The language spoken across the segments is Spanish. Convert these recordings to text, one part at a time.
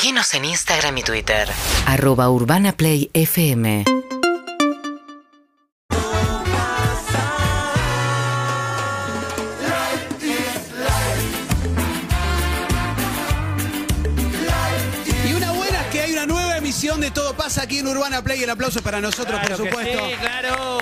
Seguinos en Instagram y Twitter. arroba urbanaplayfm Y una buena es que hay una nueva emisión de Todo pasa aquí en Urbana Play. El aplauso para nosotros, Claro por que supuesto. sí, claro.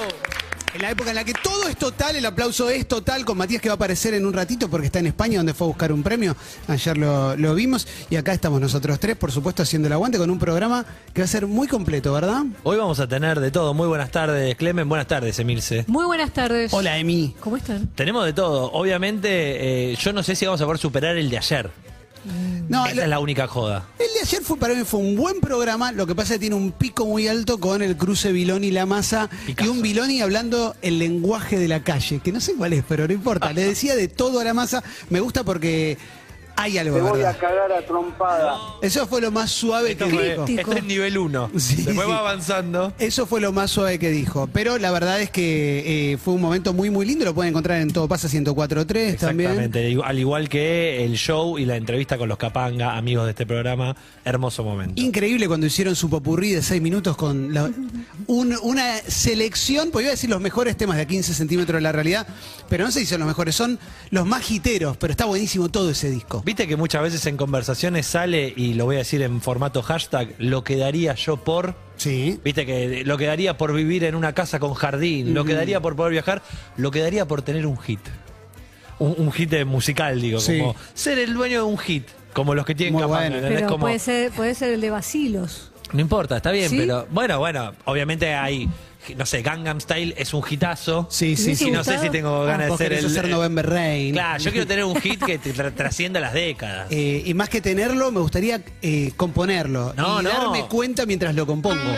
En la época en la que todo es total, el aplauso es total, con Matías que va a aparecer en un ratito porque está en España donde fue a buscar un premio. Ayer lo, lo vimos y acá estamos nosotros tres, por supuesto, haciendo el aguante con un programa que va a ser muy completo, ¿verdad? Hoy vamos a tener de todo. Muy buenas tardes, Clemen. Buenas tardes, Emilce. Muy buenas tardes. Hola, Emi. ¿Cómo están? Tenemos de todo. Obviamente, eh, yo no sé si vamos a poder superar el de ayer. No, Esa lo- es la única joda. el de ayer fue para mí fue un buen programa, lo que pasa es que tiene un pico muy alto con el cruce Viloni La Masa y un Viloni hablando el lenguaje de la calle, que no sé cuál es, pero no importa. Le decía de todo a la masa, me gusta porque hay algo, Te voy ¿verdad? a cagar a trompada. Eso fue lo más suave Esto, que fue- dijo. Esto es nivel 1. Sí, Después sí. va avanzando. Eso fue lo más suave que dijo. Pero la verdad es que eh, fue un momento muy, muy lindo. Lo pueden encontrar en Todo Pasa 104.3 también. Exactamente. Al igual que el show y la entrevista con los Capanga, amigos de este programa. Hermoso momento. Increíble cuando hicieron su popurrí de 6 minutos con la- un- una selección, pues iba a decir los mejores temas de a 15 centímetros de la realidad, pero no sé si son los mejores, son los más hiteros, pero está buenísimo todo ese disco. Viste que muchas veces en conversaciones sale, y lo voy a decir en formato hashtag, lo que daría yo por. Sí. Viste que lo que daría por vivir en una casa con jardín, lo que daría por poder viajar, lo que daría por tener un hit. Un, un hit musical, digo, Sí. como ser el dueño de un hit, como los que tienen Muy bueno. ¿entendés? Pero Como- puede ser, puede ser el de Basilos. No importa, está bien, ¿Sí? pero bueno, bueno, obviamente hay, no sé, Gangnam Style es un hitazo. Sí, sí, ¿Te sí. Y no sé si tengo Ah, ganas de ser el. hacer November Rain. Claro, yo quiero tener un hit que tra- trascienda las décadas. Eh, y más que tenerlo, me gustaría eh, componerlo No, y no. darme cuenta mientras lo compongo.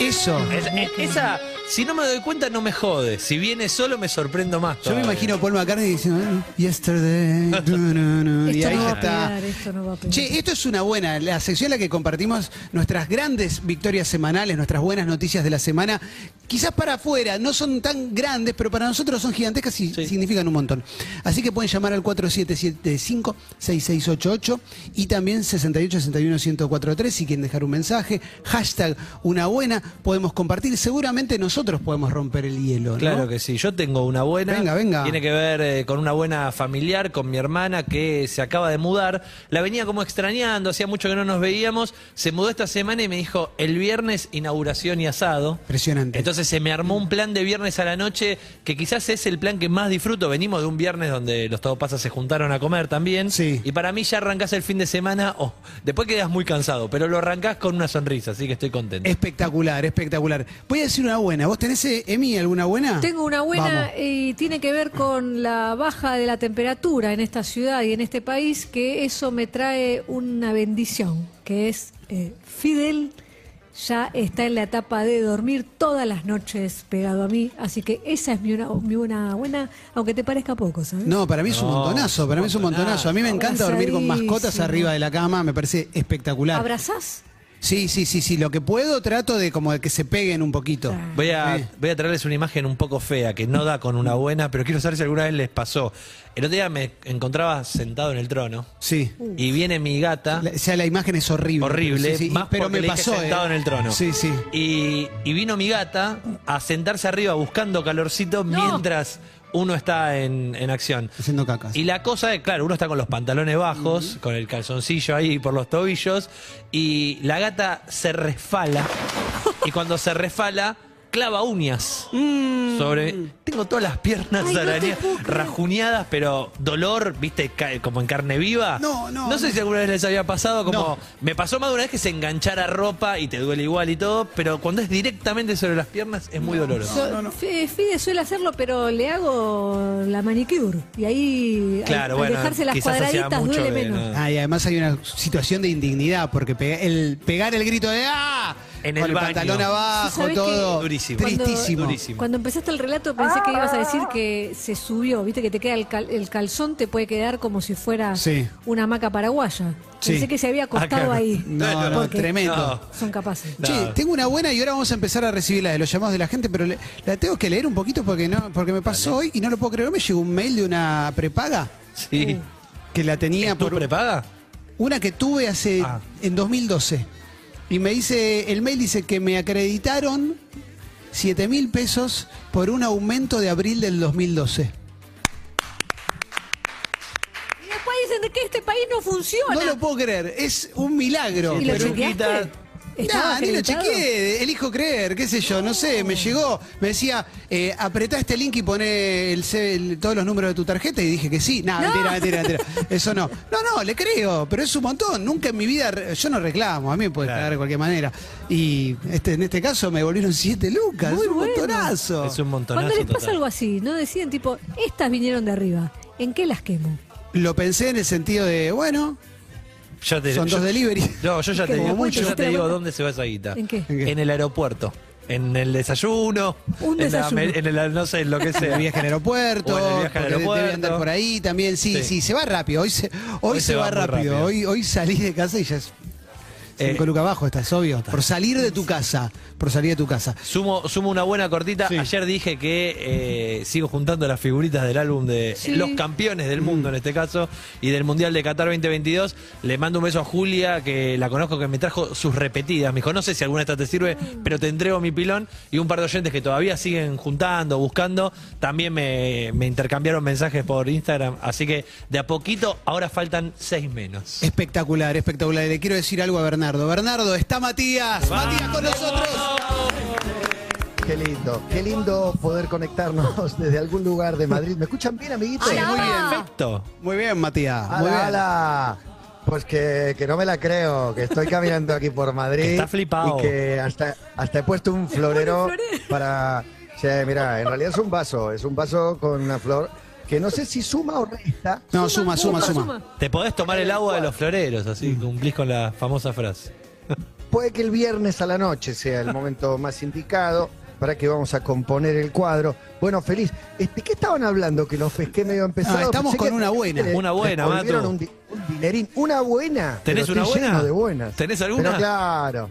Eso. Es- es- esa, si no me doy cuenta, no me jode. Si viene solo, me sorprendo más. Yo me todavía. imagino a Paul McCartney diciendo "Eh, Yesterday. du, nu, nu", y Esto ahí no ya va a está. pegar, esto no va a pegar. Che, esto es una buena, la sección en la que compartimos nuestras grandes victorias semanales, nuestras buenas noticias de la semana. Quizás para afuera no son tan grandes, pero para nosotros son gigantescas y Sí. significan un montón. Así que pueden llamar al 4775-6688 y también 6861-1043 si quieren dejar un mensaje. Hashtag una buena, podemos compartir. Seguramente nosotros podemos romper el hielo. ¿no? Claro que sí, yo tengo una buena. Venga, venga. Tiene que ver eh, con una buena familiar, con mi hermana que se acaba de mudar. La venía como extrañando, hacía mucho que no nos veíamos. Se mudó esta semana y me dijo, el viernes inauguración y asado. Impresionante. Entonces se me armó un plan de viernes a la noche que quizás es el plan que más disfruto. Venimos de un viernes donde los Todopasas se juntaron a comer también. Sí. Y para mí ya arrancás el fin de semana, oh, después quedas muy cansado, pero lo arrancás con una sonrisa, así que estoy contento. Espectacular, espectacular. Voy a decir una buena. ¿Vos tenés, eh, Emi, alguna buena? Tengo una buena Vamos. y tiene que ver con la baja de la temperatura en esta ciudad y en este país, que eso me trae una bendición, que es eh, Fidel ya está en la etapa de dormir todas las noches pegado a mí, así que esa es mi una, mi una buena, aunque te parezca poco, ¿sabes? No, para mí es un No, montonazo, para mí es un montonazo. A mí me encanta dormir con mascotas arriba de la cama, me parece espectacular. ¿Abrazás? Sí, sí, sí, sí, lo que puedo trato de como de que se peguen un poquito. Voy a, Sí. voy a traerles una imagen un poco fea, que no da con una buena, pero quiero saber si alguna vez les pasó. El otro día me encontraba sentado en el trono Sí. y viene mi gata, La- o sea, la imagen es horrible. horrible, Sí, sí, más pero porque me le dije pasó. sentado eh. en el trono. Sí, sí. Y, y vino mi gata a sentarse arriba buscando calorcito mientras uno está en, en acción. Haciendo cacas. Y la cosa es, claro, uno está con los pantalones bajos, con el calzoncillo ahí por los tobillos, y la gata se resfala, y cuando se resfala, clava uñas sobre... Tengo todas las piernas Ay, no arañadas, pero dolor, viste, como en carne viva. No, no, No sé no. si alguna vez les había pasado, como... No. Me pasó más de una vez que se enganchara ropa y te duele igual y todo, pero cuando es directamente sobre las piernas es muy doloroso. So- F- Fide suele hacerlo, pero le hago la manicure. Y ahí, al- Claro, al, bueno, dejarse las cuadraditas, duele de- menos. no. Ah, y además hay una situación de indignidad, porque pe- el pegar el grito de ¡ah! En con el el baño. pantalón abajo, ¿Sabés todo. qué? Durísimo. Tristísimo. Durísimo. Cuando empezaste el relato pensé que ibas a decir que se subió, viste que te queda el, cal- el calzón, te puede quedar como si fuera Sí. una hamaca paraguaya. Sí. Pensé que se había acostado Ah, claro. ahí. No, no, Porque tremendo. No. Son capaces. Che, tengo una buena y ahora vamos a empezar a recibir la de los llamados de la gente, pero le- la tengo que leer un poquito porque no, porque me pasó hoy y no lo puedo creer. Me llegó un mail de una prepaga Sí. que la tenía ¿Es tu por. prepaga? Una que tuve hace Ah. en 2012. Y me dice, el mail dice que me acreditaron 7 mil pesos por un aumento de abril del 2012. Y después dicen de que este país no funciona. No lo puedo creer, es un milagro. ¿Y lo pero- chequeaste? ¿Estaba Nah, ni lo chequeé, elijo creer, qué sé yo, no sé, me llegó, me decía, eh, apretá este link y poné el, C- el- todos los números de tu tarjeta y dije que sí. Nah, No. mentira, mentira, mentira. Eso no. No, no, le creo, pero es un montón. Nunca en mi vida, yo no reclamo, a mí me puede Claro. cagar de cualquier manera. Y este, en este caso me volvieron siete lucas, Muy es un bueno. montonazo. Es un montonazo Cuando les pasa total. algo así, ¿no? Deciden tipo, estas vinieron de arriba. ¿En qué las quemo? Lo pensé en el sentido de, bueno, Ya te- son yo- dos delivery. No, yo ya te digo, Mucho. yo ya ¿Te la digo cuenta? dónde se va esa guita. ¿En qué? ¿En qué? En el aeropuerto. En el desayuno. Un en la desayuno. en el, no sé, en lo que sea. El viaje al aeropuerto, O en el viaje al aeropuerto. debe andar por ahí también. Sí, sí, Sí. se va rápido. Hoy se, hoy Hoy se, se va, rápido. rápido. Hoy, hoy salí de casa y ya es. Eh, Cinco lucas abajo, estás obvio. Por salir de tu casa. Por salir de tu casa. Sumo, sumo una buena cortita. Sí. Ayer dije que eh, sigo juntando las figuritas del álbum de Sí. los campeones del mundo en este caso y del Mundial de Qatar 2022. Le mando un beso a Julia, que la conozco, que me trajo sus repetidas. Me dijo, no sé si alguna de estas te sirve, pero te entrego mi pilón. Y un par de oyentes que todavía siguen juntando, buscando, también me, me intercambiaron mensajes por Instagram. Así que de a poquito, ahora faltan seis menos. Espectacular, espectacular. Y Le quiero decir algo a Bernardo. Bernardo, está Matías. Matías con nosotros. Qué lindo, qué lindo poder conectarnos desde algún lugar de Madrid. ¿Me escuchan bien, amiguitos? Sí, muy bien. Perfecto. Muy bien, Matías. Muy ¡Hala, bien. Pues que, que no me la creo, que estoy caminando aquí por Madrid. Que está flipado. Y que hasta, hasta he puesto un florero para... Sí, mira, en realidad es un vaso, es un vaso con una flor que no sé si suma o resta. No, suma, suma, suma. Te podés tomar el agua de los floreros, así cumplís con la famosa frase. Puede que el viernes a la noche sea el momento más indicado para que vamos a componer el cuadro. Bueno, feliz. Este, ¿Qué estaban hablando? Que los pesqué medio empezados. Ah, estamos Pensé con una buena. le- Una buena, Mato. Un, un dinerín. Una buena. ¿Tenés pero una buena? de buenas. ¿Tenés alguna? Pero claro.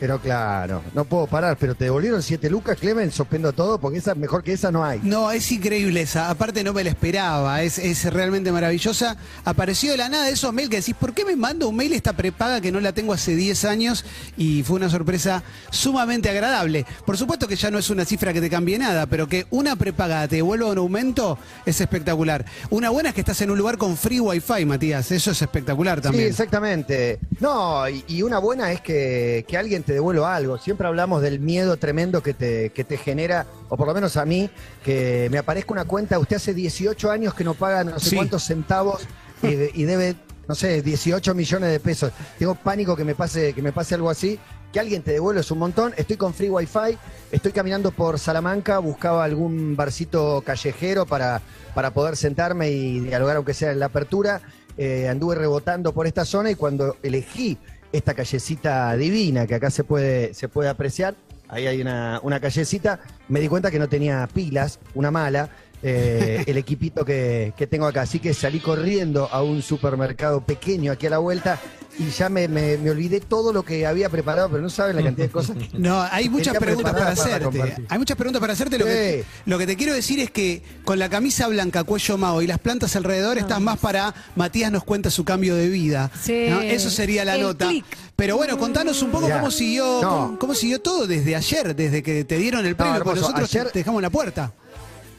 Pero claro, no puedo parar, pero te devolvieron siete lucas, Clemen, suspendo todo, porque esa mejor que esa no hay. No, es increíble esa. Aparte no me la esperaba. Es, es realmente maravillosa. Apareció de la nada esos mails que decís, ¿por qué me mando un mail esta prepaga que no la tengo hace 10 años? Y fue una sorpresa sumamente agradable. Por supuesto que ya no es una cifra que te cambie nada, pero que una prepaga te devuelva un aumento es espectacular. Una buena es que estás en un lugar con free wifi, Matías. Eso es espectacular Sí, también. exactamente. No, y, y una buena es que, que alguien te devuelva algo. Siempre hablamos del miedo tremendo que te, que te genera, o por lo menos a mí, que me aparezca una cuenta. Usted hace 18 años que no paga no sé Sí. cuántos centavos y, de- y debe, no sé, 18 millones de pesos. Tengo pánico que me pase, que me pase algo así. Que alguien te devuelva es un montón. Estoy con free wifi, estoy caminando por Salamanca, buscaba algún barcito callejero para, para poder sentarme y dialogar, aunque sea en la apertura. Eh, anduve rebotando por esta zona y cuando elegí esta callecita divina que acá se puede, se puede apreciar, ahí hay una, una callecita, me di cuenta que no tenía pilas, una mala, eh, el equipito que, que tengo acá. Así que salí corriendo a un supermercado pequeño aquí a la vuelta y ya me, me- me olvidé todo lo que había preparado, pero no saben la cantidad de cosas que... No, hay muchas preguntas para hacerte. hay muchas preguntas para hacerte. Lo, que, lo que te quiero decir es que con la camisa blanca, cuello mao y las plantas alrededor, estás más para Matías nos cuenta su cambio de vida. Sí. ¿no? Eso sería la El nota. Pero bueno, contanos un poco cómo siguió, No. cómo, cómo siguió todo desde ayer, desde que te dieron el premio, porque nosotros Ayer- te dejamos la puerta.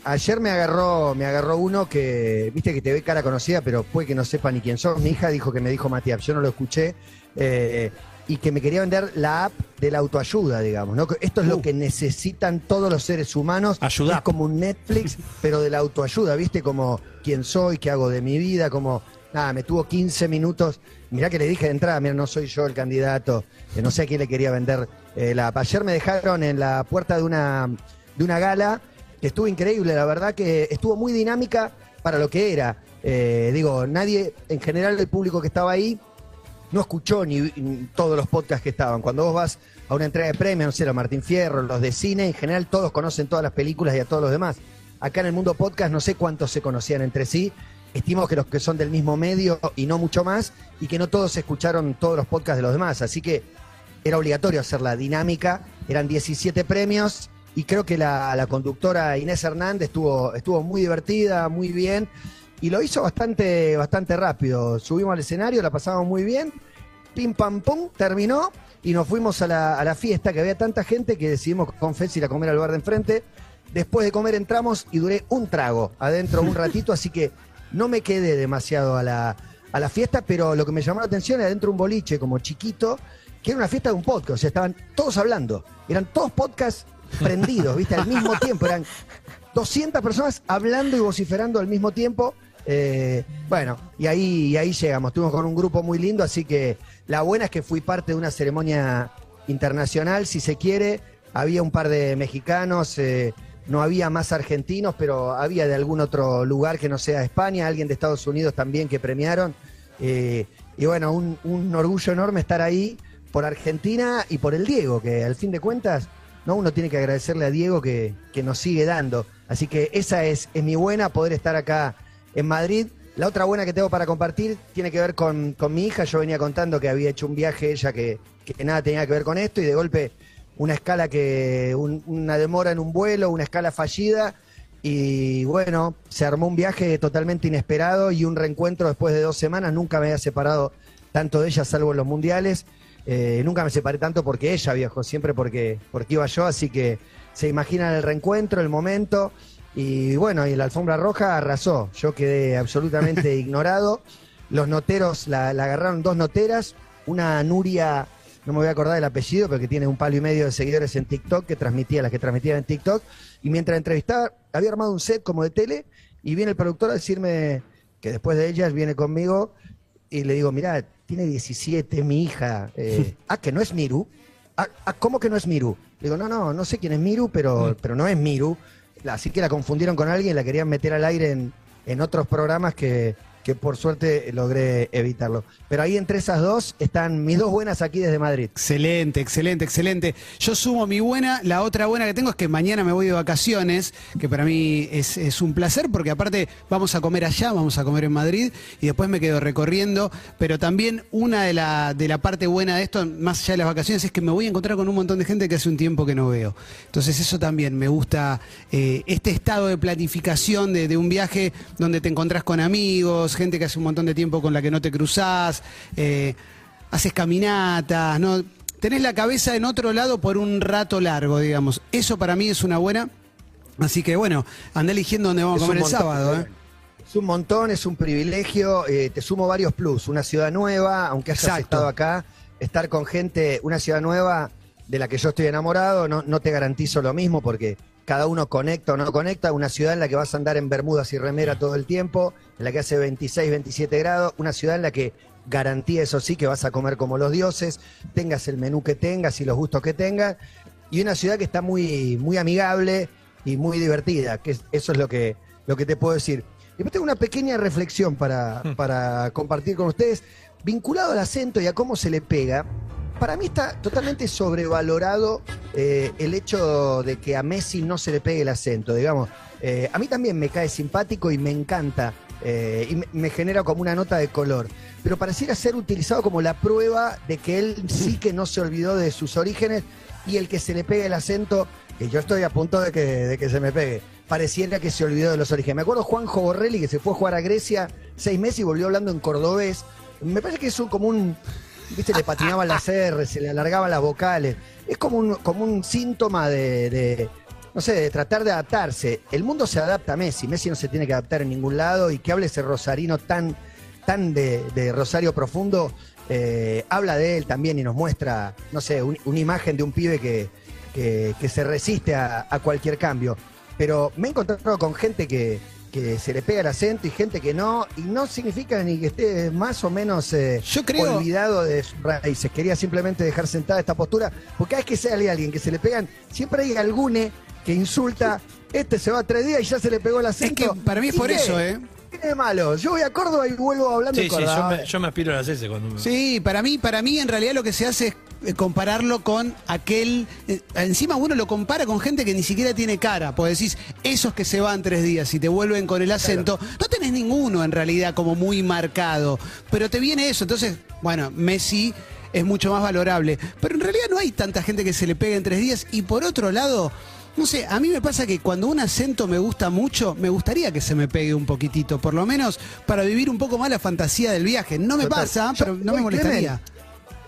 Ayer me agarró, me agarró uno que, viste que te ve cara conocida, pero puede que no sepa ni quién sos. Mi hija dijo que me dijo Matías, yo no lo escuché, eh, y que me quería vender la app de la autoayuda, digamos. ¿no? Esto es Uh. lo que necesitan todos los seres humanos. Ayuda. Es como un Netflix, pero de la autoayuda, viste, como quién soy, qué hago de mi vida, como nada, me tuvo 15 minutos. Mirá que le dije de entrada, mira, no soy yo el candidato, que no sé a quién le quería vender eh, la app. Ayer me dejaron en la puerta de una, de una gala que estuvo increíble, la verdad que estuvo muy dinámica para lo que era. Eh, digo, nadie, en general el público que estaba ahí, no escuchó ni, todos los podcasts que estaban. Cuando vos vas a una entrega de premios, no sé, los Martín Fierro, los de cine, en general todos conocen todas las películas y a todos los demás. Acá en el mundo podcast no sé cuántos se conocían entre sí. Estimo que los que son del mismo medio y no mucho más, y que no todos escucharon todos los podcasts de los demás. Así que era obligatorio hacer la dinámica. Eran 17 premios y creo que la, la conductora Inés Hernández estuvo, estuvo muy divertida, muy bien. Y lo hizo bastante, bastante rápido. Subimos al escenario, la pasamos muy bien. Pim pam pum, terminó y nos fuimos a la, a la fiesta que había tanta gente que decidimos con Fetz ir a comer al bar de enfrente. Después de comer entramos y duré un trago adentro un ratito, así que no me quedé demasiado a la, a la fiesta, pero lo que me llamó la atención era adentro un boliche como chiquito, que era una fiesta de un podcast, o sea, estaban todos hablando, eran todos podcasts prendidos, ¿viste? Al mismo tiempo, eran 200 personas hablando y vociferando al mismo tiempo. Eh, bueno, y ahí, y ahí llegamos, estuvimos con un grupo muy lindo, así que la buena es que fui parte de una ceremonia internacional, si se quiere, había un par de mexicanos, eh, no había más argentinos, pero había de algún otro lugar que no sea España, alguien de Estados Unidos también que premiaron. Eh, y bueno, un, un orgullo enorme estar ahí por Argentina y por el Diego, que al fin de cuentas, no uno tiene que agradecerle a Diego que, que nos sigue dando. Así que esa es, es mi buena, poder estar acá en Madrid. La otra buena que tengo para compartir tiene que ver con, con mi hija. Yo venía contando que había hecho un viaje ella que, que nada tenía que ver con esto y de golpe una escala que, un- una demora en un vuelo, una escala fallida y bueno, se armó un viaje totalmente inesperado y un reencuentro después de dos semanas. Nunca me había separado tanto de ella, salvo en los mundiales. Eh, nunca me separé tanto porque ella viajó, siempre porque, porque iba yo, así que se imaginan el reencuentro, el momento. Y bueno, y la alfombra roja arrasó. Yo quedé absolutamente ignorado. Los noteros la, la agarraron dos noteras, una Nuria, no me voy a acordar del apellido, pero que tiene un palo y medio de seguidores en TikTok, que transmitía, las que transmitían en TikTok. Y mientras entrevistaba, había armado un set como de tele, y viene el productor a decirme que después de ellas viene conmigo, y le digo, mira, tiene 17, mi hija. eh, ah, que no es Miru. Ah, ah, ¿cómo que no es Miru? Le digo, no, no, no sé quién es Miru, pero, pero no es Miru. Así que la confundieron con alguien, la querían meter al aire en, en otros programas que, que por suerte logré evitarlo. Pero ahí entre esas dos están mis dos buenas aquí desde Madrid. Excelente, excelente, excelente. Yo sumo mi buena. La otra buena que tengo es que mañana me voy de vacaciones, que para mí es, un placer, porque aparte vamos a comer allá, vamos a comer en Madrid y después me quedo recorriendo. Pero también una de la, de la parte buena de esto, más allá de las vacaciones, es que me voy a encontrar con un montón de gente que hace un tiempo que no veo. Entonces eso también me gusta, eh, este estado de planificación de, de un viaje donde te encontrás con amigos, gente que hace un montón de tiempo con la que no te cruzás, eh, haces caminatas, ¿no? Tenés la cabeza en otro lado por un rato largo, digamos. Eso para mí es una buena. Así que bueno, andá eligiendo dónde vamos Es a comer el sábado, ¿eh? Es un montón, es un privilegio. eh, te sumo varios plus. Una ciudad nueva, aunque hayas Exacto. estado acá, estar con gente, una ciudad nueva de la que yo estoy enamorado, no, no te garantizo lo mismo porque cada uno conecta o no conecta. Una ciudad en la que vas a andar en bermudas y remera todo el tiempo, en la que hace 26, 27 grados. Una ciudad en la que garantía, eso sí, que vas a comer como los dioses, tengas el menú que tengas y los gustos que tengas. Y una ciudad que está muy, muy amigable y muy divertida, que es- eso es lo que, lo que te puedo decir. Después tengo una pequeña reflexión para, para compartir con ustedes, vinculado al acento y a cómo se le pega. Para mí está totalmente sobrevalorado eh, el hecho de que a Messi no se le pegue el acento, digamos. Eh, a mí también me cae simpático y me encanta eh, y me, genera como una nota de color. Pero pareciera ser utilizado como la prueba de que él sí que no se olvidó de sus orígenes y el que se le pegue el acento, que yo estoy a punto de que, de que se me pegue, pareciera que se olvidó de los orígenes. Me acuerdo Juanjo Borrelli que se fue a jugar a Grecia seis meses y volvió hablando en cordobés. Me parece que es un, como un, viste, le patinaban las R, se le alargaban las vocales. Es como un, como un síntoma de, no sé, de tratar de adaptarse. El mundo se adapta a Messi, Messi no se tiene que adaptar en ningún lado y que hable ese rosarino tan, tan de, de Rosario Profundo, eh, habla de él también y nos muestra, no sé, un- una imagen de un pibe que, que, se resiste a cualquier cambio. Pero me he encontrado con gente que, que se le pega el acento y gente que no, y no significa ni que esté más o menos eh, Yo creo- olvidado de sus raíces. Quería simplemente dejar sentada esta postura, porque cada vez que sale alguien que se le pegan, siempre hay algune que insulta, este se va tres días y ya se le pegó el Es acento. que para mí es ¿Y por qué? eso, ¿eh? ¿Qué tiene de malo? Yo voy a Córdoba y vuelvo hablando Sí, sí, yo Córdoba. me, yo me aspiro a las S cuando me... Sí, para mí, para mí en realidad lo que se hace es compararlo con aquel. eh, encima uno lo compara con gente que ni siquiera tiene cara. Pues decís, esos que se van tres días y te vuelven con el acento, no tenés ninguno en realidad como muy marcado. Pero te viene eso. Entonces, bueno, Messi es mucho más valorable. Pero en realidad no hay tanta gente que se le pegue en tres días. Y por otro lado. No sé, a mí me pasa que cuando un acento me gusta mucho, me gustaría que se me pegue un poquitito, por lo menos para vivir un poco más la fantasía del viaje. No me Total. pasa, pero no me molestaría.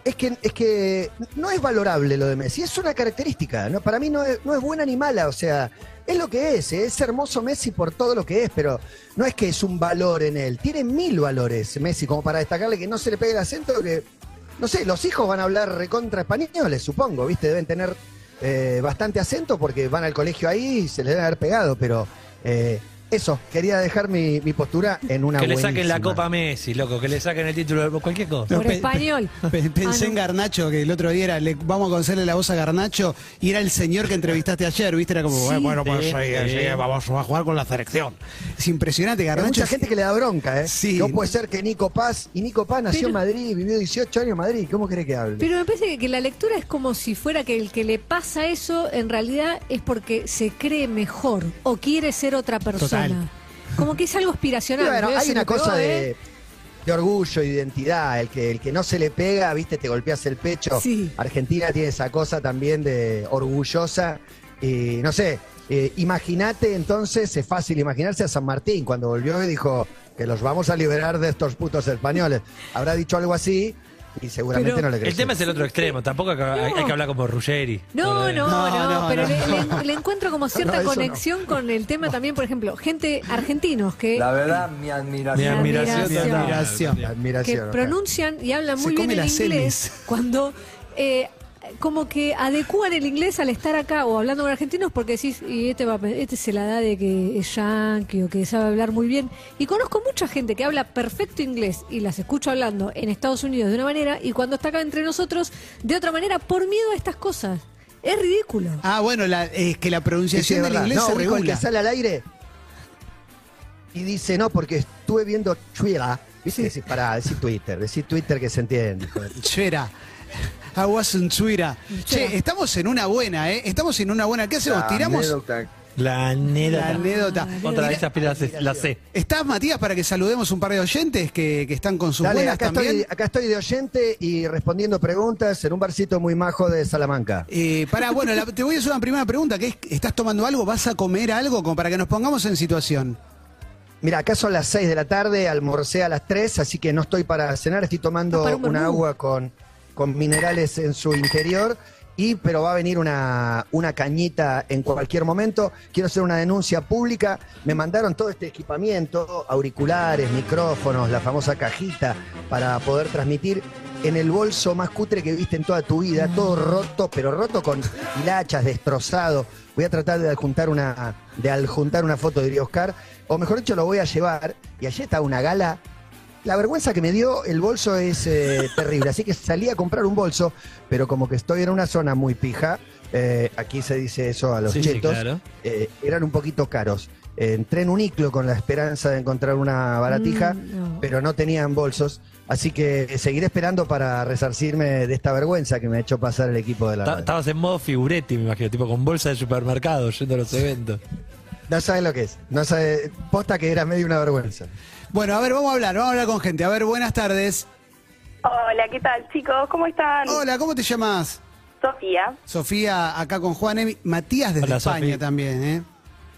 Es que, es que no es valorable lo de Messi, es una característica. ¿no? Para mí no es, no es buena ni mala, o sea, es lo que es, ¿eh? es hermoso Messi por todo lo que es, pero no es que es un valor en él. Tiene mil valores Messi, como para destacarle que no se le pegue el acento, que, no sé, los hijos van a hablar recontra españoles, supongo, ¿viste? Deben tener eh, bastante acento porque van al colegio ahí y se les debe haber pegado, pero eh, eso, quería dejar mi, mi postura en una Que le saquen la. Copa a Messi, loco, que le saquen el título de cualquier cosa. Por pe- español. pe- pensé Ah, en. Garnacho, que el otro día era, le, vamos a conocerle la voz a Garnacho, y era el señor que entrevistaste ayer, ¿viste? Era como, Sí. bueno, bueno, pues Sí, sí, sí. sí, vamos a jugar con la selección. Es impresionante, Hay Garnacho. mucha es- gente que le da bronca, ¿eh? Sí. No puede ser que Nico Paz, y Nico Paz nació Pero- en Madrid, vivió 18 años en Madrid, ¿cómo cree que hable? Pero me parece que, que la lectura es como si fuera que el que le pasa eso en realidad es porque se cree mejor o quiere ser otra persona. Como que es algo aspiracional. Bueno, ¿no? hay una cosa ¿eh? de, de orgullo, de identidad, el que, el que no se le pega, viste, te golpeas el pecho. Sí. Argentina tiene esa cosa también de orgullosa, y no sé, eh, imagínate entonces, es fácil imaginarse a San Martín cuando volvió y dijo que los vamos a liberar de estos putos españoles. Habrá dicho algo así y seguramente Pero no le creció. El tema es el otro extremo, tampoco hay que, hay- hay que hablar como Ruggeri. No, no, no, No, no, pero no. Le, le- le encuentro como cierta No, eso no. conexión con el tema también, por ejemplo, gente argentinos que, La verdad, mi admiración. Mi admiración. admiración. total. Admiración. que pronuncian y hablan Se muy bien el inglés cuando eh, como que adecúan el inglés al estar acá o hablando con argentinos porque decís, y este, va, este se la da de que es yankee o que sabe hablar muy bien. Y conozco mucha gente que habla perfecto inglés y las escucho hablando en Estados Unidos de una manera y cuando está acá entre nosotros de otra manera por miedo a estas cosas. Es ridículo. Ah, bueno, la- es que la Sí, sí, pronunciación es del verdad. inglés no, se el regula. que sale al aire y dice, no, porque estuve viendo Twitter. ¿Viste? Decir, pará, decir Twitter, decir Twitter que se entiende. Chera. I was in Twitter. Che, estamos en una buena, ¿eh? Estamos en una buena. ¿Qué hacemos? La ¿Tiramos anécdota. La anécdota. la anécdota? Otra vez aspira la C. ¿Estás, Matías, para que saludemos un par de oyentes que, que están con sus Dale, buenas acá también? estoy, acá estoy de oyente y respondiendo preguntas en un barcito muy majo de Salamanca. Eh, pará, bueno, la- te voy a hacer una primera pregunta, que es, ¿estás tomando algo? ¿Vas a comer algo? Como para que nos pongamos en situación. Mira, acá son las 6 de la tarde, almorcé a las 3, así que no estoy para cenar, estoy tomando Ah, para un una agua con, con minerales en su interior. Y, pero va a venir una, una cañita en cualquier momento. Quiero hacer una denuncia pública. Me mandaron todo este equipamiento, auriculares, micrófonos, la famosa cajita para poder transmitir en el bolso más cutre que viste en toda tu vida, todo roto, pero roto con hilachas, destrozado. Voy a tratar de adjuntar una, de adjuntar una foto, diría Oscar, o mejor dicho, lo voy a llevar. Y allí está una gala. La vergüenza que me dio el bolso es eh, terrible, así que salí a comprar un bolso, pero como que estoy en una zona muy pija, eh, aquí se dice eso a los Sí, sí, chetos, claro. eh, eran un poquito caros. Eh, entré en un iclo con la esperanza de encontrar una baratija, Mm, no. pero no tenían bolsos, así que seguiré esperando para resarcirme de esta vergüenza que me ha hecho pasar el equipo de la. Estabas en modo figuretti, me imagino, tipo con bolsa de supermercado, yendo a los eventos. No saben lo que es, no sabe, posta que era medio una vergüenza. Bueno, a ver, vamos a hablar, vamos a hablar con gente. A ver, buenas tardes. Hola, ¿qué tal chicos? ¿Cómo están? Hola, ¿cómo te llamas? Sofía, Sofía, acá con Juan Emi. Matías desde Hola, España también, ¿eh?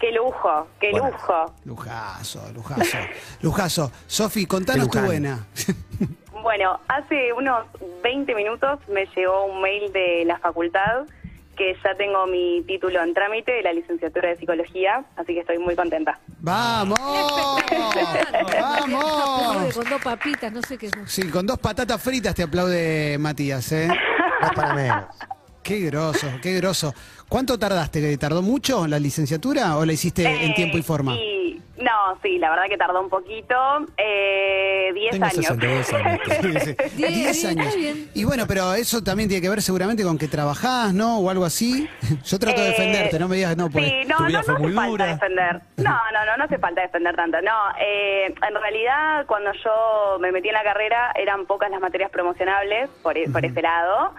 qué lujo, qué Buenas. lujo. Lujazo, lujazo. Lujazo. Sofi, contanos tu buena. Bueno, hace unos 20 minutos me llegó un mail de la facultad que ya tengo mi título en trámite de la licenciatura de psicología, así que estoy muy contenta. ¡Vamos! ¡Vamos! Con dos papitas, no sé qué es. Sí, con dos patatas fritas te aplaude Matías, ¿eh? No es para menos. Qué groso, qué groso. ¿Cuánto tardaste? ¿Tardó mucho la licenciatura o la hiciste en Eh, tiempo y forma? y- no, sí, la verdad que tardó un poquito, eh, 10 Tengo años. 62 años. Sí, sí. Años. Y bueno, pero eso también tiene que ver seguramente con que trabajás, ¿no? O algo así. Yo trato de Eh, defenderte, no me digas no, porque Sí, no, tu no, vida no fue hace muy falta dura. defender. No, no, no, no hace falta defender tanto. No, eh, en realidad cuando yo me metí en la carrera eran pocas las materias promocionables por, por ese lado.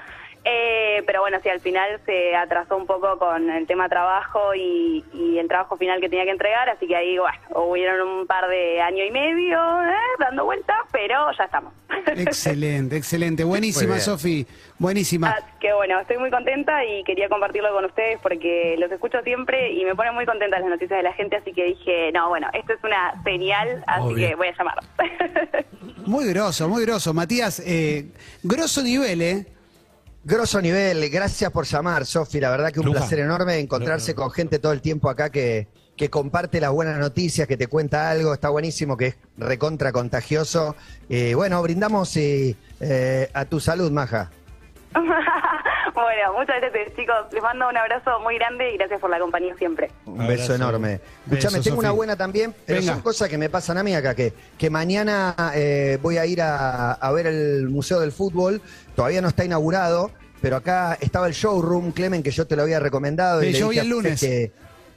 Eh, pero bueno, sí, al final se atrasó un poco con el tema trabajo y, y el trabajo final que tenía que entregar, así que ahí, bueno, hubieron un par de año y medio ¿eh? dando vueltas, pero ya estamos. Excelente, excelente. Buenísima. Sofi. Buenísima. Así que bueno, estoy muy contenta y quería compartirlo con ustedes porque los escucho siempre y me ponen muy contenta las noticias de la gente, así que dije, no, bueno, esto es una señal, así Obvio. que voy a llamar. Muy groso, muy groso. Matías, eh, grosso nivel, ¿eh? Grosso nivel, gracias por llamar, Sofi. La verdad que un placer enorme encontrarse con gente todo el tiempo acá que, que comparte las buenas noticias, que te cuenta algo. Está buenísimo, que es recontra contagioso. Eh, bueno, brindamos eh, eh, a tu salud, Maja. bueno, muchas gracias chicos, les mando un abrazo muy grande y gracias por la compañía siempre. Un Abrazo. beso enorme. Beso, Escúchame, tengo una buena también, pero Venga. son cosas que me pasan a mí acá, que, que mañana eh, voy a ir a, a ver el Museo del Fútbol, todavía no está inaugurado, pero acá estaba el showroom, Clemen, que yo te lo había recomendado. Sí, y yo el lunes. Que,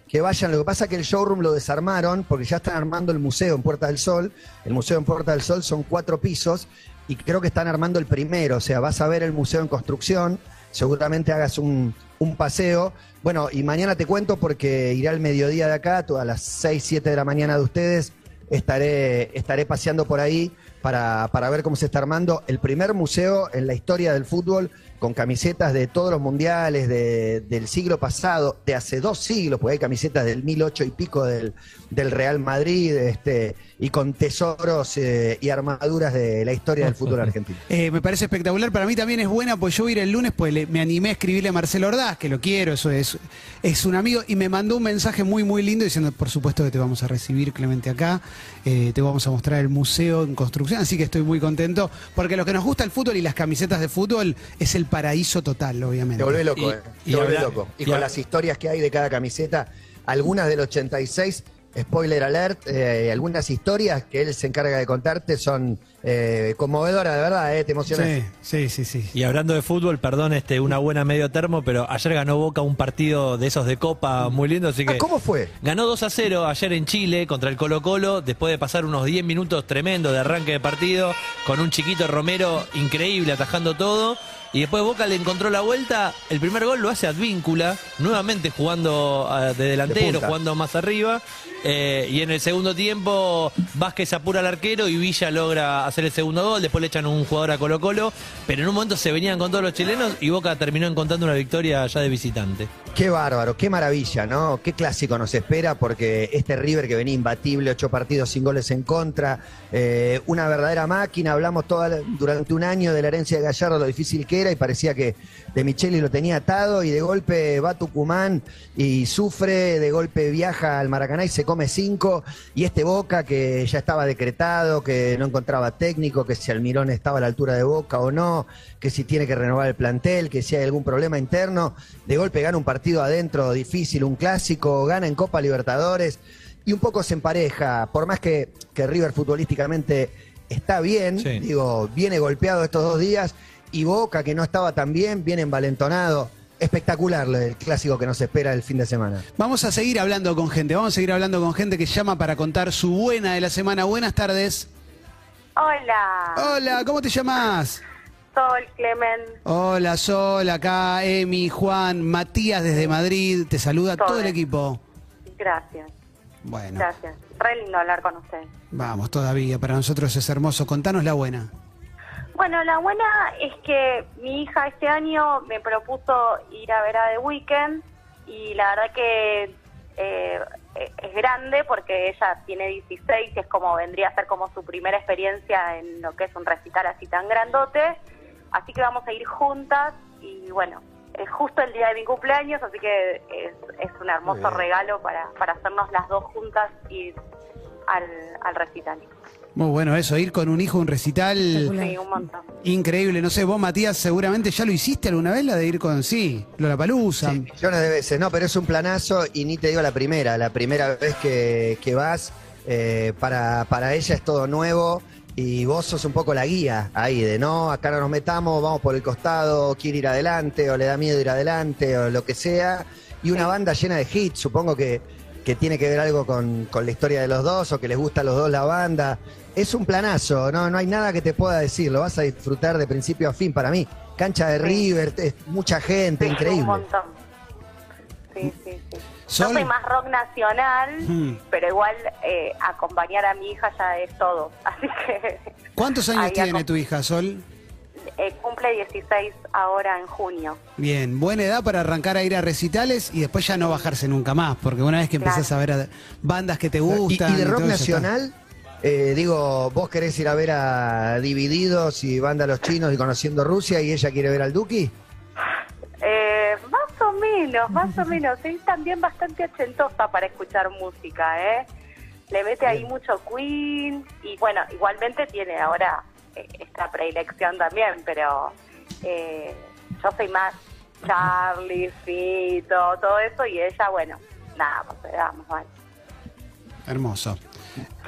que vayan, lo que pasa es que el showroom lo desarmaron porque ya están armando el museo en Puerta del Sol. El museo en Puerta del Sol son cuatro pisos y creo que están armando el primero, o sea, vas a ver el museo en construcción, seguramente hagas un, un paseo. Bueno, y mañana te cuento porque iré al mediodía de acá, a las 6, 7 de la mañana de ustedes, estaré, estaré paseando por ahí para, para ver cómo se está armando el primer museo en la historia del fútbol con camisetas de todos los mundiales de- del siglo pasado, de hace dos siglos, porque hay camisetas del 1008 y pico del, del Real Madrid, este, y con tesoros eh, y armaduras de la historia del fútbol argentino. Eh, me parece espectacular. Para mí también es buena, pues yo voy ir el lunes, pues le- me animé a escribirle a Marcelo Ordaz, que lo quiero, eso es, es un amigo, y me mandó un mensaje muy, muy lindo diciendo, por supuesto que te vamos a recibir, Clemente, acá, eh, te vamos a mostrar el museo en construcción, así que estoy muy contento, porque lo que nos gusta el fútbol y las camisetas de fútbol es el paraíso total, obviamente. Te volvés loco, Y- eh. y Te volvés habla- loco. Y y con las historias que hay de cada camiseta, algunas del 86, spoiler alert, eh, algunas historias que él se encarga de contarte son eh, conmovedoras, de verdad, eh, te emocionas. Sí, sí, sí, sí. Y hablando de fútbol, perdón, este, una buena medio termo, pero ayer ganó Boca un partido de esos de Copa muy lindo, así que... Ah, ¿Cómo fue? Ganó 2 a 0 ayer en Chile contra el Colo Colo, después de pasar unos 10 minutos tremendos de arranque de partido, con un chiquito Romero increíble atajando todo. Y después Boca le encontró la vuelta. El primer gol lo hace Advíncula, nuevamente jugando ah, de delantero, jugando más arriba. Eh, y en el segundo tiempo Vázquez apura al arquero y Villa logra hacer el segundo gol. Después le echan un jugador a Colo Colo. Pero en un momento se venían con todos los chilenos y Boca terminó encontrando una victoria ya de visitante. Qué bárbaro, qué maravilla, ¿no? Qué clásico nos espera porque este River que venía imbatible, ocho partidos sin goles en contra, eh, una verdadera máquina, hablamos toda durante un año de la herencia de Gallardo, lo difícil que era y parecía que De Micheli lo tenía atado y de golpe va a Tucumán y sufre, de golpe viaja al Maracaná y se come cinco. Y este Boca que ya estaba decretado, que no encontraba técnico, que si Almirón estaba a la altura de Boca o no, que si tiene que renovar el plantel, que si hay algún problema interno, de golpe gana un partido adentro difícil, un clásico, gana en Copa Libertadores y un poco se empareja, por más que, que River futbolísticamente está bien, Sí. digo, viene golpeado estos dos días y Boca que no estaba tan bien, viene envalentonado. Espectacular lo del clásico que nos espera el fin de semana. Vamos a seguir hablando con gente, vamos a seguir hablando con gente que llama para contar su buena de la semana. Buenas tardes. Hola, Hola, ¿cómo te llamas? Sol, Clemen. Hola, Sol, acá Emi, Juan, Matías desde Madrid. Te saluda todo, Todo. el equipo. Gracias, Bueno, gracias. Re lindo hablar con usted. vamos todavía. Para nosotros es hermoso. Contanos la buena. Bueno, la buena es que mi hija este año me propuso ir a ver a The Weeknd y la verdad que eh, es grande porque ella tiene 16 y es como vendría a ser como su primera experiencia en lo que es un recital así tan grandote. Así que vamos a ir juntas y bueno, es justo el día de mi cumpleaños, así que es, es un hermoso regalo para, para hacernos las dos juntas y al, al recital. Muy bueno eso, ir con un hijo a un recital. Sí, un montón. Increíble. No sé, vos, Matías, seguramente ya lo hiciste alguna vez, la de ir con, sí, Lollapalooza. Sí, millones de veces, no, pero es un planazo y ni te digo la primera, la primera vez que, que vas, eh, para, para ella es todo nuevo y vos sos un poco la guía ahí de no, acá no nos metamos, vamos por el costado, quiere ir adelante o le da miedo ir adelante o lo que sea. Y una banda llena de hits, supongo que, que tiene que ver algo con, con la historia de los dos o que les gusta a los dos la banda. Es un planazo, no, no hay nada que te pueda decir, lo vas a disfrutar de principio a fin. Para mí cancha de River, es mucha gente, Sí, increíble. Un montón. Sí, sí, sí. Sol. Yo soy más rock nacional, Hmm. pero igual eh, acompañar a mi hija ya es todo. Así que ¿Cuántos años tiene tu hija, Sol? eh, cumple 16 ahora en junio. Bien, buena edad para arrancar a ir a recitales y después ya no bajarse nunca más, porque una vez que Claro. empezás a ver a- bandas que te gustan. y de rock nacional, eh, digo, vos querés ir a ver a Divididos y Banda Los Chinos y Conociendo Rusia y ella quiere ver al Duki. Eh, más o menos, más o menos. Es también bastante ochentosa para escuchar música, ¿eh? Le mete ahí mucho Queen y bueno, igualmente tiene ahora eh, esta predilección también, pero eh, yo soy más Charlie, Fito, todo eso y ella, bueno, nada, pues vamos, vale. Hermoso.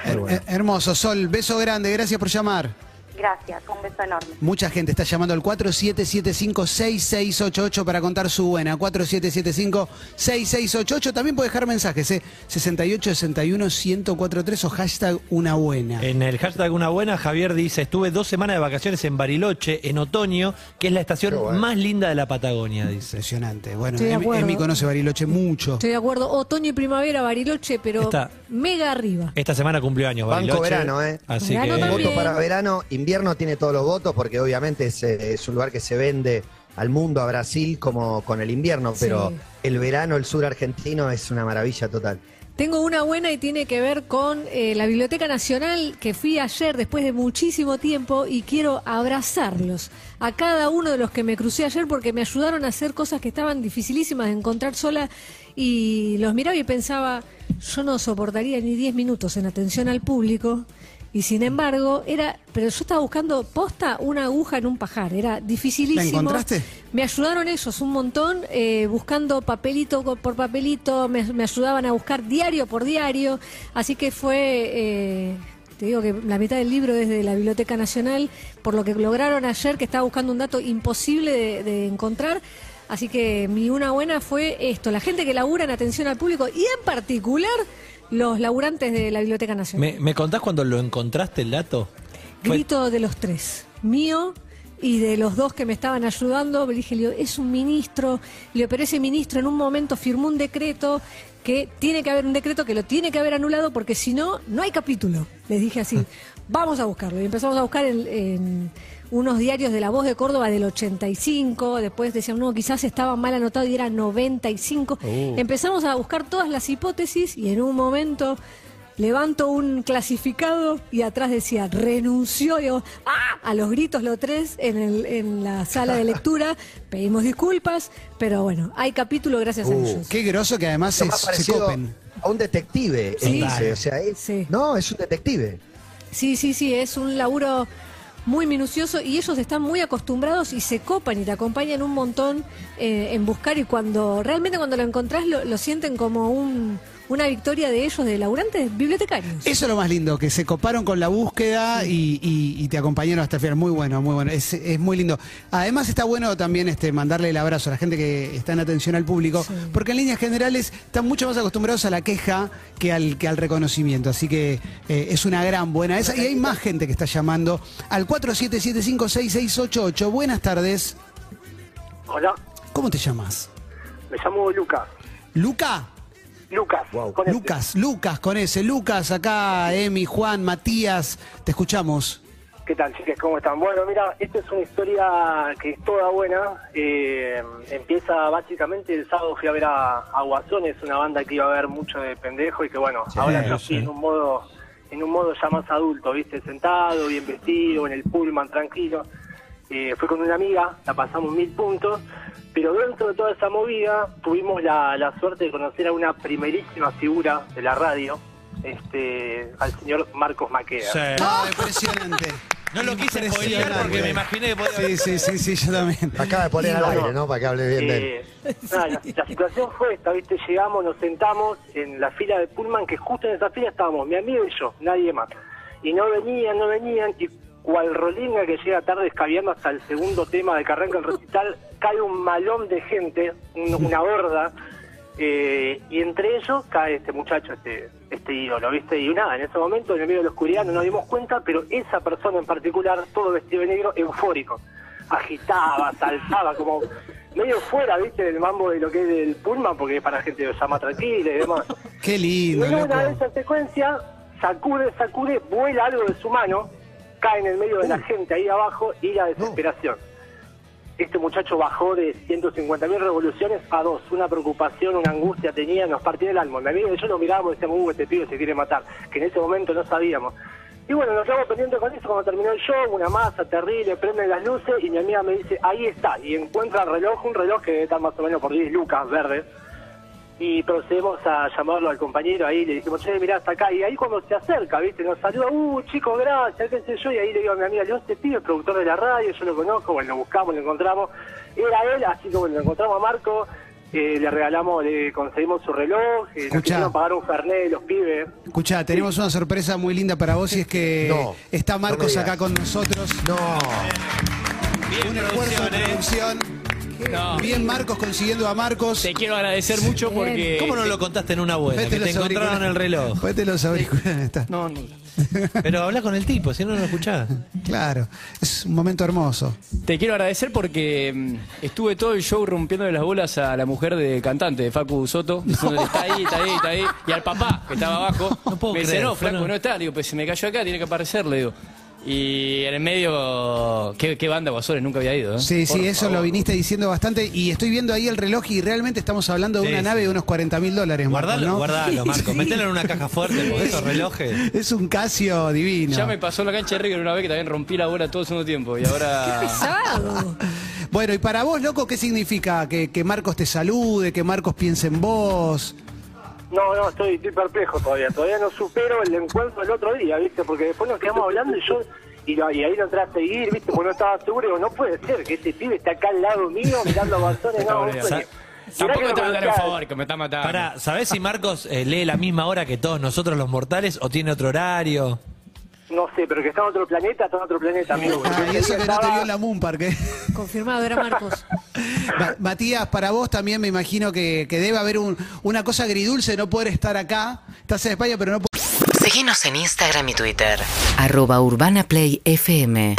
Bueno. her- hermoso, Sol, beso grande, gracias por llamar. Gracias, un beso enorme. Mucha gente está llamando al 4775-6688 para contar su buena. 4775-6688. También puede dejar mensajes, ¿eh? 6861-1043 o hashtag una buena. En el hashtag Una Buena, Javier dice, estuve dos semanas de vacaciones en Bariloche, en otoño, que es la estación bueno. más linda de la Patagonia, dice. Impresionante. Bueno, Emi, conoce Bariloche mucho. Estoy de acuerdo. Otoño y primavera, Bariloche, pero Está. mega arriba. Esta semana cumplió años Banco Bariloche. verano, ¿eh? Así Verano que... Voto para verano, invierno tiene todos los votos porque obviamente es, eh, es un lugar que se vende al mundo, a Brasil, como con el invierno, pero Sí. el verano, el sur argentino es una maravilla total. Tengo una buena y tiene que ver con eh, la Biblioteca Nacional que fui ayer después de muchísimo tiempo y quiero abrazarlos a cada uno de los que me crucé ayer porque me ayudaron a hacer cosas que estaban dificilísimas de encontrar sola y los miraba y pensaba, yo no soportaría ni 10 minutos en atención al público y sin embargo era, pero yo estaba buscando posta una aguja en un pajar, era dificilísimo. ¿La encontraste? Me ayudaron ellos un montón, eh, buscando papelito por papelito, me, me ayudaban a buscar diario por diario, así que fue, eh, te digo que la mitad del libro es de la Biblioteca Nacional, por lo que lograron ayer, que estaba buscando un dato imposible de, de encontrar, así que mi una buena fue esto, la gente que labura en atención al público y en particular los laburantes de la Biblioteca Nacional. ¿Me, me contás cuando lo encontraste el dato? Fue- Grito de los tres, mío y de los dos que me estaban ayudando. Le dije, es un ministro, le digo, pero ese ministro en un momento firmó un decreto que tiene que haber un decreto que lo tiene que haber anulado porque si no, no hay capítulo. Les dije así, vamos a buscarlo. Y empezamos a buscar en, en unos diarios de La Voz de Córdoba del 85, después decían, no, quizás estaba mal anotado y era 95. Empezamos a buscar todas las hipótesis y en un momento levanto un clasificado y atrás decía renunció digo, ¡ah! a los gritos los tres en, el- en la sala de lectura pedimos disculpas pero bueno hay capítulo gracias a Uh, ellos Qué groso que además se, copen. a un detective, Sí. dice, o sea, es- Sí. no, es un detective. sí sí sí es un laburo muy minucioso y ellos están muy acostumbrados y se copan y te acompañan un montón eh, en buscar y cuando realmente cuando lo encontrás lo, lo sienten como un, una victoria de ellos de laburantes bibliotecarios Eso es lo más lindo, que se coparon con la búsqueda y, y- y te acompañaron hasta el final. Muy bueno, muy bueno. Es, es muy lindo. Además está bueno también este, mandarle el abrazo a la gente que está en atención al público, Sí. porque en líneas generales están mucho más acostumbrados a la queja que al, que al reconocimiento. Así que eh, es una gran buena esa. Y hay más gente que está llamando al 47756688. Buenas tardes. Hola, ¿Cómo te llamas? me llamo Lucas. ¿Luca? Lucas, Wow. con este. Lucas, Lucas, con ese. Lucas, acá, Emi, Juan, Matías, te escuchamos. ¿Qué tal, chicas? ¿Cómo están? Bueno, mira, esta es una historia que es toda buena. Eh, empieza básicamente el sábado fui a ver a, a Guasones, una banda que iba a ver mucho de pendejo y que bueno, ahora yo sí. en un modo en un modo ya más adulto, ¿viste? Sentado, bien vestido, en el pullman, tranquilo. Eh, fui con una amiga, la pasamos mil puntos, pero dentro de toda esa movida tuvimos la, la suerte de conocer a una primerísima figura de la radio, este, al señor Marcos Maqueda. Sí. No, impresionante. No lo quise spoilear porque me imaginé que podía Sí, sí, sí, sí, yo también. Acaba de poner al aire, ¿no? Para que hable bien de él. Eh, nada, la, la situación fue esta, ¿viste? Llegamos, nos sentamos en la fila de Pullman, que justo en esa fila estábamos mi amigo y yo, nadie más. Y no venían, no venían, y cual rolinga que llega tarde escabeando hasta el segundo tema de que arranca el recital, cae un malón de gente, un- una horda, eh, y entre ellos cae este muchacho, este, este ídolo, ¿viste? Y nada, en ese momento, en el medio de la oscuridad, no nos dimos cuenta, pero esa persona en particular, todo vestido de negro, eufórico. agitaba, saltaba, como medio fuera, viste, del mambo de lo que es el Pullman, porque es para gente se llama tranquila y demás. Qué Y lindo, en una de loco. esas secuencias, sacude, sacude, vuela algo de su mano, cae en el medio de la gente ahí abajo y la desesperación. Este muchacho bajó de 150 mil revoluciones a dos. Una preocupación, una angustia tenía, nos partía el alma. Mi amigo y yo lo mirábamos y decíamos, uh, este pibe se quiere matar. Que en ese momento no sabíamos. Y bueno, nos quedamos pendientes con eso cuando terminó el show, una masa terrible, prenden las luces y mi amiga me dice, ahí está. Y encuentra el reloj, un reloj que está más o menos por 10 lucas verdes. Y procedemos a llamarlo al compañero ahí, le dijimos, che, mirá, hasta acá. Y ahí cuando se acerca, ¿viste? Nos saluda, uh, chicos, gracias, qué sé yo. Y ahí le digo a mi amiga, yo este pibe, el productor de la radio, yo lo conozco, bueno, lo buscamos, lo encontramos. Era él, así que bueno, lo encontramos a Marco, eh, le regalamos, le conseguimos su reloj, eh, Escuchá. pagar un fernet los pibes. Escuchá, tenemos una sorpresa muy linda para vos y es que No, está Marcos acá con nosotros. No, Un esfuerzo de producción. No. Bien Marcos consiguiendo a Marcos. Te quiero agradecer mucho porque. ¿Cómo no lo contaste en una buena? Vete Que te encontraron el reloj. Vete los auriculares. está. No, no. Pero habla con el tipo, si no, no lo escuchás. Claro, es un momento hermoso. Te quiero agradecer porque mm, estuve todo el show rompiendo las bolas a la mujer del cantante, de Facu Soto, diciéndole, está ahí, está ahí, está ahí, y al papá, que estaba abajo. No puedo me dice, creer, no, flaco, no está. Le digo, pues se me cayó acá, tiene que aparecer, le digo. Y en el medio, qué, qué banda Guasores, nunca había ido. ¿eh? Sí, sí, Por eso lo viniste diciendo bastante. Y estoy viendo ahí el reloj y realmente estamos hablando de Sí, una sí. nave de unos 40 mil dólares. Marcos, Guardalo, ¿no? guardalo, Marco. Sí. Metelo en una caja fuerte, porque esos relojes. Es un Casio divino. Ya me pasó en la cancha de River una vez que también rompí la bola todo el segundo tiempo. Y ahora. Pesado. Bueno, y para vos, loco, ¿qué significa? Que, que Marcos te salude, que Marcos piense en vos. No, no, estoy, estoy perplejo todavía. Todavía no supero el encuentro del otro día, ¿viste? Porque después nos quedamos hablando y yo. Y, lo- y ahí lo entré a seguir, ¿viste? Porque no estaba seguro. Digo, no puede ser que ese pibe esté acá al lado mío mirando a Guasones. No, no puede ser. Mirá Tampoco que te a dar me un favor, que me está matando. Pará, ¿sabés si Marcos eh, lee la misma hora que todos nosotros los mortales o tiene otro horario? No sé, pero que está en otro planeta, está en otro planeta, amigo. Ah, y eso que no te vio en la Moon Park. ¿eh? Confirmado, era Marcos. Ma- Matías, para vos también me imagino que, que debe haber un- una cosa agridulce de no poder estar acá. Estás en España, pero no Seguinos en Instagram y Twitter. Arroba Urbana Play FM